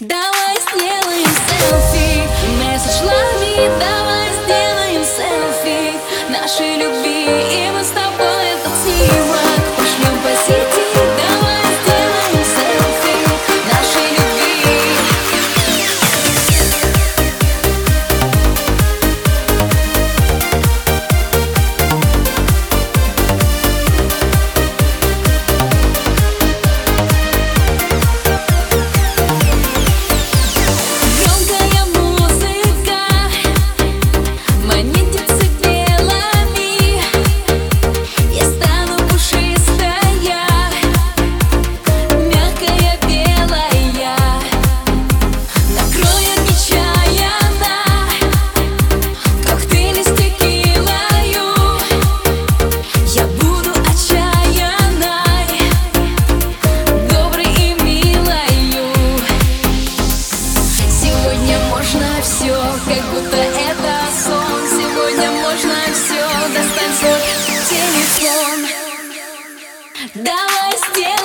Давай сделаем селфи. Месседж лови. Давай сделаем селфи Нашей любви. и Давай сделаем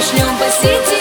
Пошлем по сети